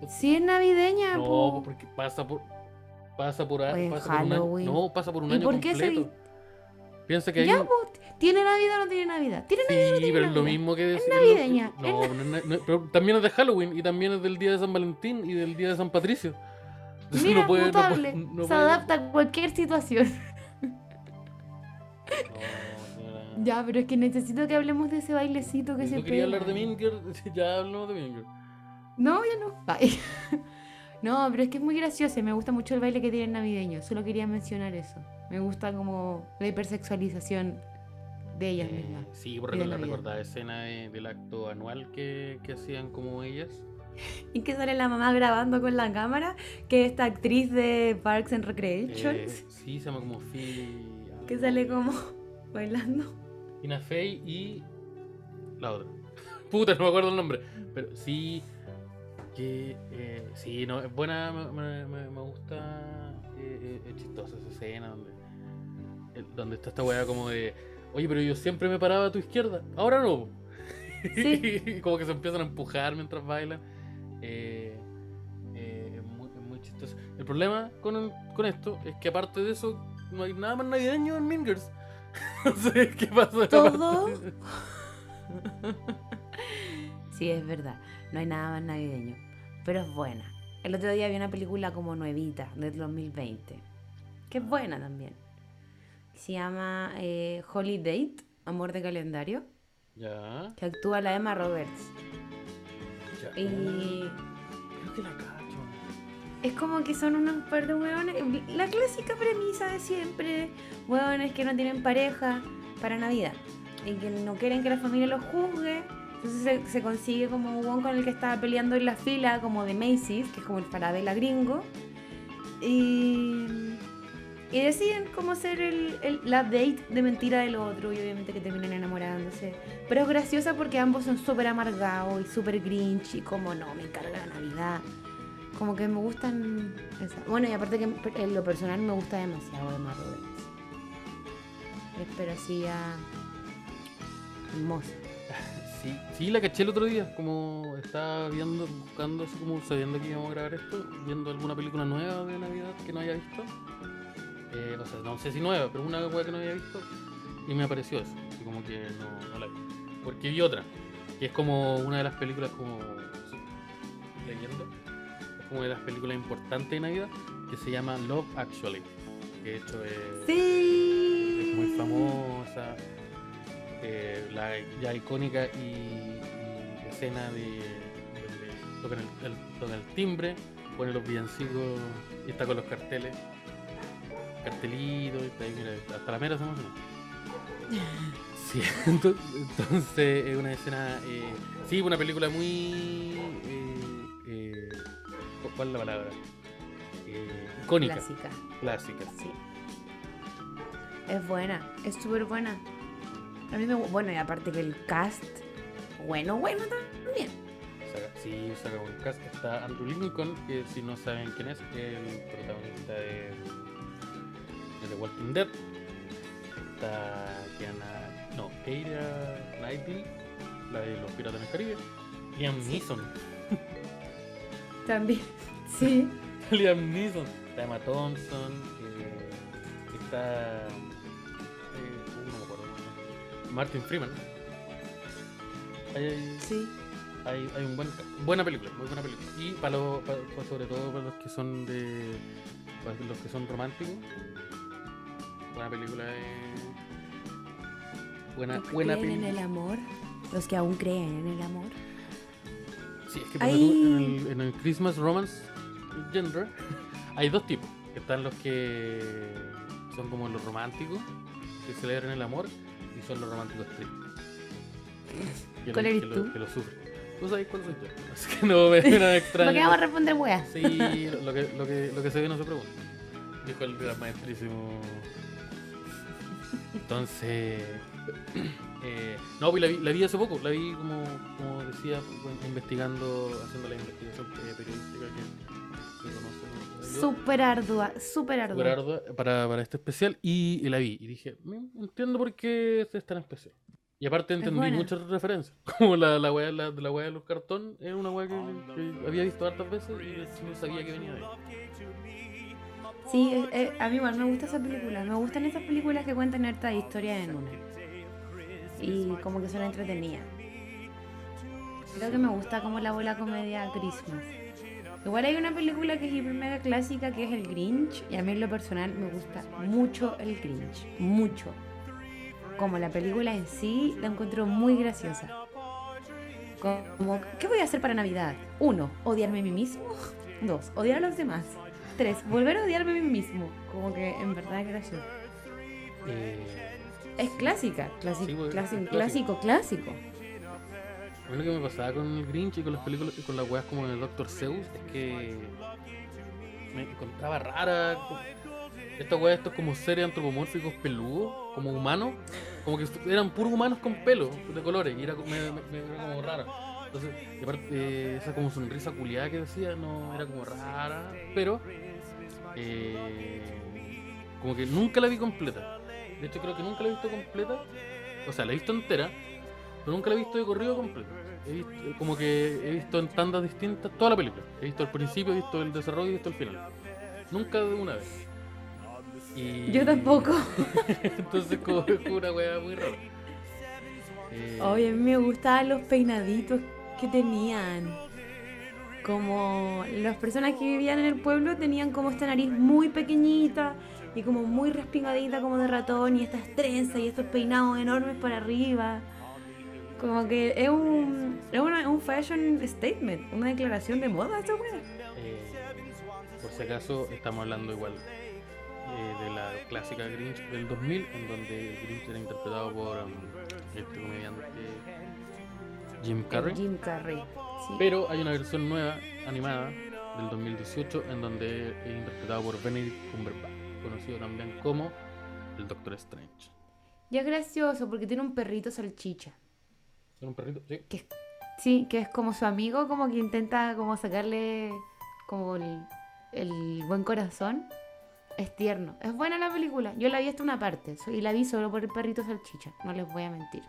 Si es navideña, No, po. porque pasa por. Pasa por, a- O en pasa por un año. No, pasa por un ¿Y año por qué se- completo. Piensa que Ya, po, ¿tiene Navidad o no tiene Navidad? ¿Tiene Sí, Navidad o no tiene pero es lo Navidad? mismo que decir. navideña, No, es no, no es na- no- pero también es de Halloween y también es del día de San Valentín y del día de San Patricio. Entonces Mira, no puede- no puede- se puede- adapta a cualquier situación. <laughs> Ya, pero es que necesito que hablemos de ese bailecito que Si se pega. hablar de Minger, <laughs> ya hablamos de Minger. No, ya no. Ay. <laughs> No, pero es que es muy gracioso y me gusta mucho el baile que tiene navideño. Solo quería mencionar eso. Me gusta como la hipersexualización de ellas Eh, mismas. sí, por recordar, Navidad. recordar la escena de- del acto anual que, que hacían como ellas. <laughs> Y que sale la mamá grabando con la cámara, que esta actriz de Parks and Recreation, Eh, sí, se llama como Phil. que sale como <laughs> bailando. Tina Fey y la otra. <laughs> Puta, no me acuerdo el nombre. Pero sí, que eh, sí, no, es buena, me, me- me- me gusta, eh, eh, es chistosa esa escena donde, donde está esta weá como de, oye, pero yo siempre me paraba a tu izquierda, ahora no. <laughs> Sí. Y como que se empiezan a empujar mientras bailan. Eh, eh, es, muy, es muy chistoso. El problema con, el- con esto es que aparte de eso, no hay nada más navideño en Mingers. <laughs> no sé qué pasa. Todo. <laughs> Sí, es verdad. No hay nada más navideño. Pero es buena. El otro día vi una película como nuevita, del 2020. Que es buena también. Se llama eh, Holy Date, Amor de Calendario. Ya, Que actúa la Emma Roberts. ya. Y Creo que la cacho. es como que son unos par de hueones. La clásica premisa de siempre: hueones que no tienen pareja para Navidad. Y que no quieren que la familia los juzgue. Entonces se, se consigue como un hueón con el que estaba peleando en la fila, como de Macy's, que es como el Falabella gringo. Y, y deciden cómo hacer el, el- la date de mentira del otro y obviamente que terminan enamorándose. Pero es graciosa porque ambos son súper amargados y súper grinch y como no, me encarga la Navidad. Como que me gustan Bueno, y aparte que en lo personal me gusta demasiado Emma Roberts. Espero así ya hermosa. <laughs> Sí, sí, la caché el otro día. Como estaba viendo, buscando, así como sabiendo que íbamos a grabar esto, viendo alguna película nueva de Navidad que no haya visto. Eh, o sea, no sé si nueva, pero una wea que no había visto. Y me apareció eso. Y como que no, no la vi. Porque vi otra, que es como una de las películas como. leyendo. Es como de las películas importantes de Navidad, que se llama Love Actually. Que de hecho es. Sí. es muy famosa. eh, la ya icónica y, y escena de donde tocan el, el- tocan el timbre, pone los villancicos y está con los carteles, mira, hasta la mera se emociona. Sí, <laughs> ento- entonces es una escena, eh, sí, una película muy, eh, eh, ¿cuál es la palabra? Eh, icónica, Clásica. clásica. Sí. Es buena, es súper buena. A mí me Bueno, y aparte que el cast, bueno, bueno también. Sí, saca un cast. Está Andrew Lincoln, que si no saben quién es, el protagonista de, de The Walking Dead. Está Kiana, no, Keira Knightley, la de los Piratas del Caribe. Liam Neeson. También, <laughs> sí. <laughs> Liam Neeson. Está Emma Thompson. eh, está. eh, no me acuerdo. Martin Freeman. Hay- Sí. hay, hay un buen buena película muy buena película y para, para- sobre todo para los que son de para los que son románticos buena película de buena Los buena creen en película el amor, los que aún creen en el amor. sí es que en, el, en el Christmas romance genre <laughs> hay dos tipos están los que son como los románticos que celebran el amor y son los románticos tristes que, ¿Cuál lo, eres que, tú? lo, que lo sufren tú sabes cuál soy yo <laughs> así que no me, me da extraño <laughs> ¿Por qué vamos a responder weas? Sí, lo que, lo que, lo que se ve no se pregunta. Dijo el gran maestrísimo. Entonces, eh, no, pues la vi, la vi hace poco, la vi como, como decía, pues, investigando, haciendo la investigación eh, periodística que, que conocen. yo. Súper ardua, súper ardua. Súper ardua para, para este especial y, y la vi y dije, "Mm, entiendo por qué es tan especial. Y aparte entendí muchas referencias, <laughs> como la, la weá la, la de los cartón, es una weá que, que había visto hartas veces y no sabía que venía de ahí. Sí, eh, eh, a mí igual me gusta esa película. Me gustan esas películas que cuentan harta historia en una. Y como que son entretenidas. Creo que me gusta como la bola comedia Christmas. Igual hay una película que es hiper mega clásica que es el Grinch. Y a mí en lo personal me gusta mucho el Grinch. Mucho. Como la película en sí la encuentro muy graciosa. Como, ¿qué voy a hacer para Navidad? Uno, odiarme a mí mismo. Dos, odiar a los demás. Tres, volver a odiarme a mí mismo. Como que en verdad es gracioso. Eh, Es clásica, clásico, Sí, pues, clásico, es clásico, clásico. A mí lo que me pasaba con el Grinch y con las películas y con las weas como el Dr. Zeus es que me encontraba rara. Estas weas, estos como seres antropomórficos peludos, como humanos, como que eran puros humanos con pelo de colores y era, me, me- me- era como rara. Entonces, y aparte, eh, esa como sonrisa culiada que decía, no era como rara, pero eh, como que nunca la vi completa. De hecho, creo que nunca la he visto completa. O sea, la he visto entera, pero nunca la he visto de corrido completo. He visto, como que he visto en tandas distintas toda la película. He visto el principio, he visto el desarrollo y he visto el final. Nunca de una vez. Y- Yo tampoco. <laughs> Entonces como es una weá muy rara. Eh, Oye, a mí me gustaban los peinaditos que tenían. Como las personas que vivían en el pueblo tenían como esta nariz muy pequeñita y como muy respingadita como de ratón y estas trenzas y estos peinados enormes para arriba. Como que es un, es una- un fashion statement, una declaración de moda esta eh, por si acaso estamos hablando igual eh, de la clásica Grinch del 2000, en donde Grinch era interpretado por um, este comediante Jim Carrey. Jim Carrey. sí. Pero hay una versión nueva, animada, del 2018, en donde es interpretado por Benedict Cumberbatch, conocido también como el Doctor Strange. Y es gracioso porque tiene un perrito salchicha. ¿Es un perrito? Sí. Sí, que es como su amigo, como que intenta como sacarle como el, el buen corazón. Es tierno. Es buena la película. Yo la vi hasta una parte y la vi solo por el perrito salchicha. No les voy a mentir.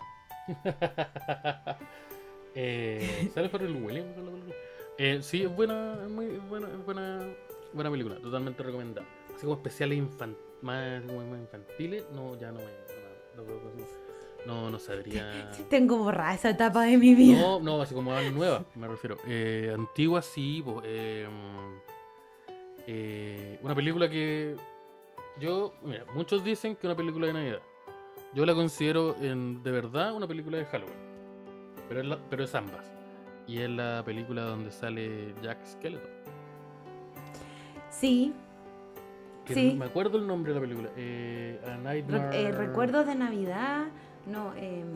<laughs> eh, ¿Sale Pharrell Williams en la película? Eh, sí, es buena, es muy buena, es buena, buena película, totalmente recomendada. Así como especiales infan- más, infantiles, no, ya no me. No, no, no, no sabría. Tengo borrada esa etapa de mi vida. No, no, así como nueva, me refiero. Eh, antigua sí, po, eh, una película que yo, mira, muchos dicen que es una película de Navidad. Yo la considero en, de verdad una película de Halloween. Pero es, la- pero es ambas. Y es la película donde sale Jack Skeleton. Sí. Que Sí. no me acuerdo el nombre de la película. Eh, A Re- Nightmare. eh, recuerdos de Navidad. No, em,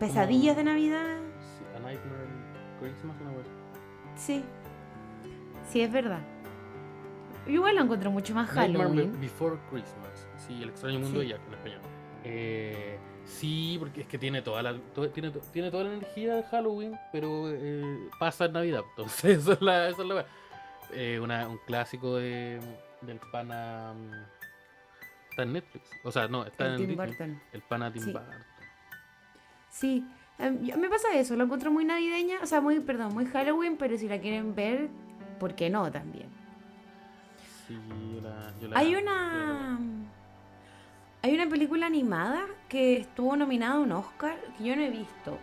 pesadillas de Navidad. Sí, A Nightmare Christmas, una vez. Sí. Sí, es verdad. Yo igual la encuentro mucho más Halloween. Be- Before Christmas. Sí, el extraño mundo Sí. de Jack en español. Eh, sí, porque es que tiene toda la to- tiene, tiene toda la energía de Halloween, pero eh, pasa en Navidad. Entonces, <laughs> eso es la, eso es la wea. Eh, una- un clásico de, del pana. mm, Está en Netflix. O sea, no, está El en Tim Disney. Burton. El pana Tim Sí. Burton. Sí, em, yo- me pasa eso, lo encuentro muy navideña, o sea, muy, perdón, muy Halloween, pero si la quieren ver, ¿por qué no también? Sí, yo la, yo la- Hay una hay una película animada que estuvo nominada a un Oscar que yo no he visto.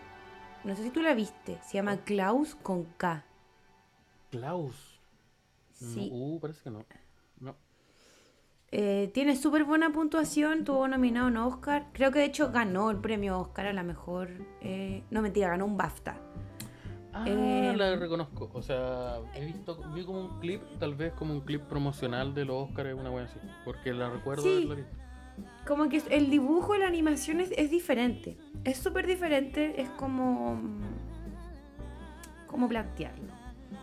No sé si tú la viste, se llama Klaus con K. Klaus. Sí. No, uh, parece que no. No. Eh, tiene súper buena puntuación, tuvo nominado un Oscar. Creo que de hecho ganó el premio Oscar a la mejor. eh, no, mentira, ganó un BAFTA. Ah, Eh, la reconozco. O sea, he visto, vi como un clip, tal vez como un clip promocional de los Oscars, una wea así. Porque la recuerdo Sí. haberla visto. Como que el dibujo y la animación es, es diferente. Es súper diferente. Es como. ¿Cómo plantearlo?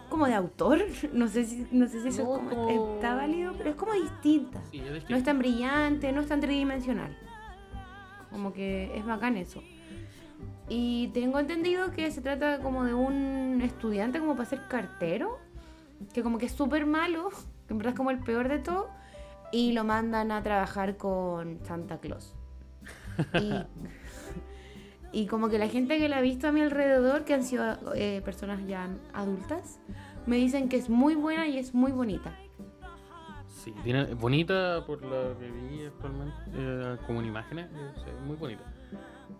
Como de autor. <laughs> No sé si, no sé si eso No, es como- como- está válido, pero es como distinta. Sí, es No es tan brillante, no es tan tridimensional. Como que es bacán eso. Y tengo entendido que se trata como de un estudiante como para ser cartero, que como que es súper malo, <laughs> que en verdad es como el peor de todo, y lo mandan a trabajar con Santa Claus. Y, <laughs> y como que la gente que la ha visto a mi alrededor, que han sido eh, personas ya adultas, me dicen que es muy buena y es muy bonita. Sí, tiene, bonita por la que vi actualmente, eh, como en imágenes, eh, muy bonita.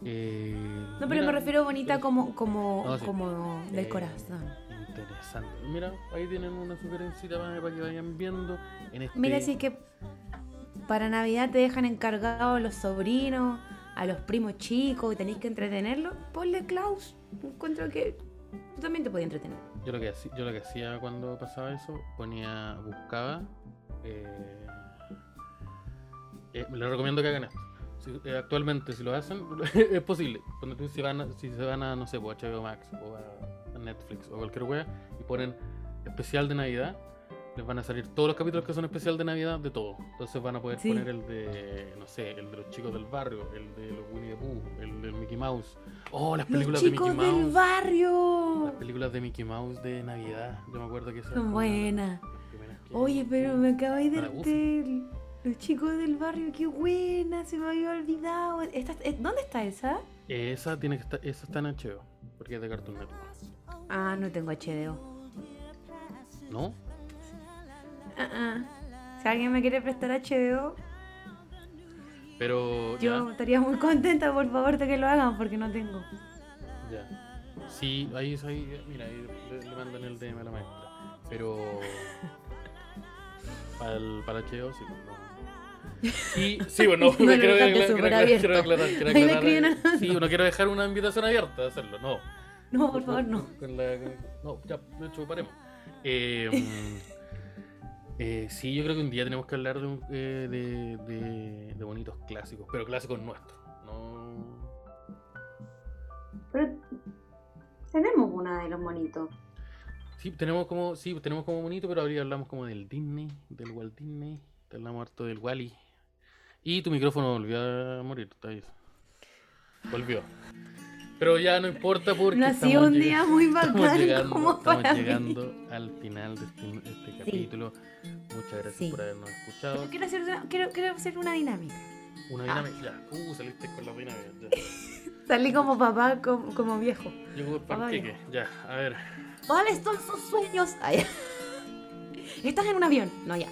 Eh, No, pero mira, me refiero bonita pues, como, como, No, sí. como del corazón. Interesante. Mira, ahí tienen una sugerencia para, para que vayan viendo. En este... Mira, si es que para Navidad te dejan encargados los sobrinos, a los primos chicos y tenéis que entretenerlos, ponle Klaus. Encuentro que tú también te podías entretener. Yo lo que hacía, yo lo que hacía cuando pasaba eso, ponía, buscaba. Eh, eh, les recomiendo que hagan esto. Si- eh, actualmente, si lo hacen, <laughs> es posible. Cuando tú si van, a, si se van a, no sé, pues, a HBO Max o a, Netflix o cualquier wea y ponen especial de Navidad, les van a salir todos los capítulos que son especial de Navidad de todo. Entonces van a poder Sí. poner el de, no sé, el de los chicos del barrio, el de los Winnie the Pooh, el del Mickey Mouse. Oh, las Los películas de chicos Mickey del Mouse. Las barrio. películas de Mickey Mouse de Navidad. Yo me acuerdo que esas Son buenas. las Oye, pero me acabáis de darte los chicos del barrio, qué buena, se me había olvidado. Eh, ¿Dónde está esa? Esa tiene que estar, esa está en HBO, porque es de Cartoon Network. Ah, no tengo HDO. ¿No? Ah, ah. Si alguien me quiere prestar HBO, Pero yo ya, estaría muy contenta, por favor, de que lo hagan, porque no tengo. ya. Sí, ahí, ahí mira, ahí le, le mandan el DM a la maestra. Pero <laughs> para el, para el HBO sí. pues, no. Sí, sí, bueno, No <laughs> <laughs> lo quiero, aclarar- quiero aclarar- quiero aclarar, Sí, no quiero dejar una invitación abierta a hacerlo, no. <laughs> No, por favor, no. Con la- con- no, ya, de hecho, paremos. Eh, mm, eh, sí, yo creo que un día tenemos que hablar de, un- eh, de, de- de bonitos clásicos, pero clásicos nuestros. No... Pero tenemos una de los monitos. Sí, tenemos como, sí, tenemos como bonito, pero ahorita hablamos como del Disney, del Walt Disney, hablamos harto del Wally. Y tu micrófono volvió a morir, Thais. Volvió. Pero ya no importa porque No ha estamos sido un día muy <laughs> bacán llegando, como estamos para mí. llegando al final de este, este capítulo. Muchas gracias Sí. por habernos escuchado. Pero quiero hacer una, quiero, quiero hacer una dinámica. Una Ah. dinámica. Ya, uh, saliste con la dinámica. Ya. <laughs> Salí como papá, como, como viejo. Ah, vale. panqueque. Ya, a ver. ¿Cuáles son sus sueños? Ah. <laughs> Estás en un avión. No, ya.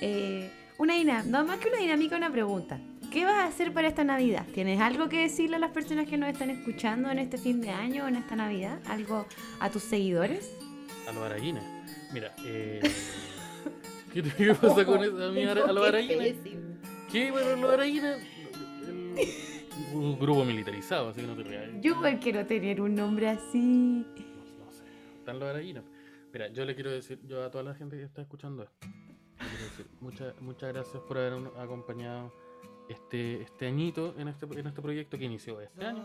Eh, una dinámica. No, más que una dinámica, una pregunta. ¿Qué vas a hacer para esta Navidad? ¿Tienes algo que decirle a las personas que nos están escuchando en este fin de año o en esta Navidad? ¿Algo a tus seguidores? A los araguines. Mira, eh. ¿Qué, te- <laughs> pasa con eso? A, mí, a los araguines. ¿Qué? Bueno, los araguines. Un grupo militarizado, así que no te rías. Yo igual quiero tener un nombre así. No, no sé. Están los araguines. Mira, yo le quiero decir, yo a toda la gente que está escuchando esto, le quiero decir muchas, muchas gracias por habernos acompañado este, este añito en este, en este proyecto que inició este año.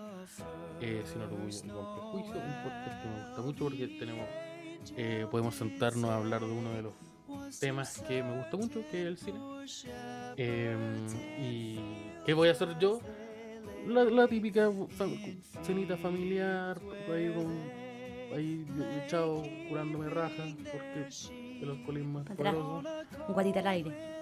Eh, sin orgullo y con prejuicio, un podcast que me gusta mucho porque tenemos, eh, podemos sentarnos a hablar de uno de los temas que me gusta mucho, que es el cine. Eh, ¿Y qué voy a hacer yo? La, la típica cenita familiar, ahí con ahí echado curándome raja porque el alcoholismo es poderoso. Un guatita al aire.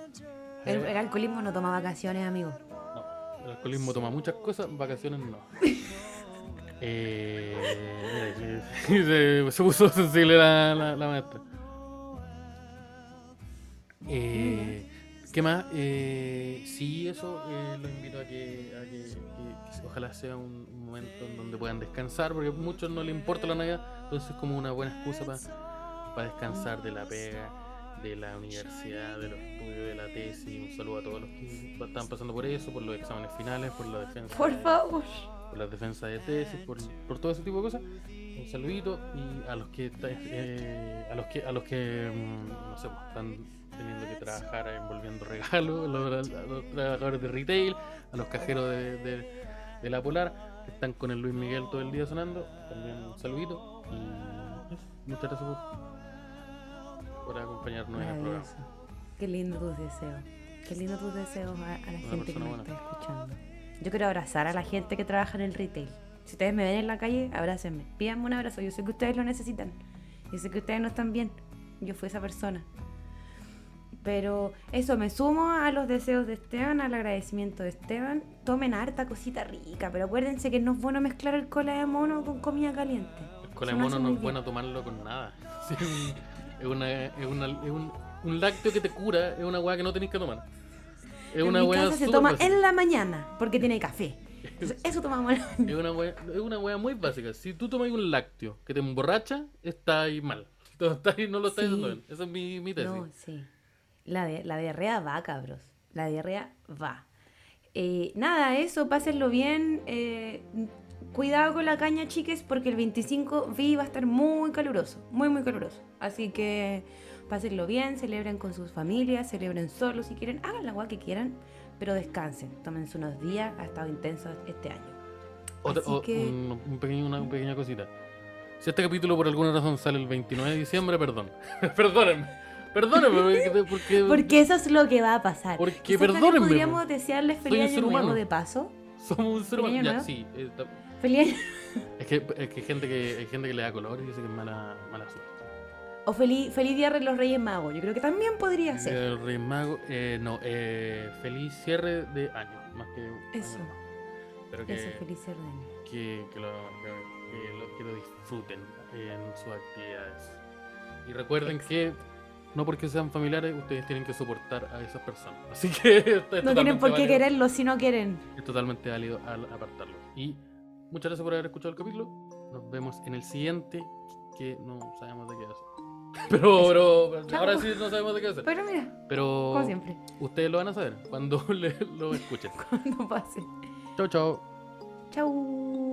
El, el alcoholismo no toma vacaciones, amigo. No, el alcoholismo toma muchas cosas, vacaciones no. <laughs> eh, que- <laughs> se, se puso sensible la, la, la maestra. Eh, ¿Qué más? Eh, sí, eso eh, los invito a que, a que- que- que ojalá sea un, momento en donde puedan descansar, porque a muchos no les importa la Navidad, entonces es como una buena excusa para descansar de la pega, de la universidad, de los estudios, de la tesis. Un saludo a todos los que están pasando por eso, por los exámenes finales, por la defensa. Por de- favor. por defensas de tesis, por, por todo ese tipo de cosas. Un saludito y a los que eh, a los que a los que mm, no sé, pues, están teniendo que trabajar envolviendo <laughs> regalos, a los, a los trabajadores de retail, a los cajeros de, de- de la Polar, que están con el Luis Miguel todo el día sonando, también un saludito y eso, muchas gracias por, por acompañarnos en el programa. Qué lindo tus deseos. Qué lindo tus deseos a, a la gente que nos buena. está escuchando. Yo quiero abrazar a la gente que trabaja en el retail. Si ustedes me ven en la calle, abrácenme. Pídanme un abrazo. Yo sé que ustedes lo necesitan. Yo sé que ustedes no están bien. Yo fui esa persona. Pero eso, me sumo a los deseos de Esteban, al agradecimiento de Esteban. Tomen harta cosita rica, pero acuérdense que no es bueno mezclar el cola de mono con comida caliente. El cola de no mono no es bueno tomarlo con nada. Sí, <laughs> es, una, es, una- es un, un lácteo que te cura, es una weá que no tenés que tomar. Es En una mi weá casa se toma básica. en la mañana porque tiene café. Entonces, eso tomamos en la mañana. <laughs> Es una wea, es una wea muy básica. Si tú tomas un lácteo que te emborracha, está ahí mal. <laughs> Ahí- no lo estás Sí. haciendo bien. Esa es mi, mi tesis. No, sí. La, de, la diarrea va, cabros. La diarrea va. Eh, nada, eso, pásenlo bien. eh, cuidado con la caña, chiques, porque el 25 vi va a estar muy caluroso. Muy, muy caluroso. Así que pásenlo bien, celebren con sus familias, celebren solos si quieren. Hagan la agua que quieran, pero descansen. Tómense unos días. Ha estado intenso este año. Otra- Así que- un- un pequeño- una pequeña cosita. Si este capítulo por alguna razón sale el 29 de diciembre, perdón. <laughs> Perdónenme. Perdónenme. <laughs> Porque, porque, Porque eso es lo que va a pasar. Porque, perdónenme, Podríamos po. desearles feliz un año nuevo de paso. somos un ser ¿Feliz humano. Ya, sí. eh, Feliz año. <laughs> Es que, es que hay gente que hay gente que le da color y dice que es mala, mala suerte. O feliz, feliz día de los Reyes Magos. Yo creo que también podría ser. El Rey Mago, eh, no, eh, feliz cierre de año, más que año Eso. nuevo. Pero que, Eso, feliz cierre de año. que, que lo, que- que lo- disfruten en sus actividades. Y recuerden que no porque sean familiares, ustedes tienen que soportar a esas personas. <laughs> Así que <laughs> No tienen por qué válido. quererlo si no quieren. Es totalmente válido al apartarlos. Y muchas gracias por haber escuchado el capítulo. Nos vemos en el siguiente, que no sabemos de qué hacer. <laughs> Pero, pero Chao. ahora sí no sabemos de qué hacer. Pero mira, Pero como siempre, ustedes lo van a saber cuando <laughs> le- lo escuchen. <laughs> cuando pase. Chao, chao. Chau.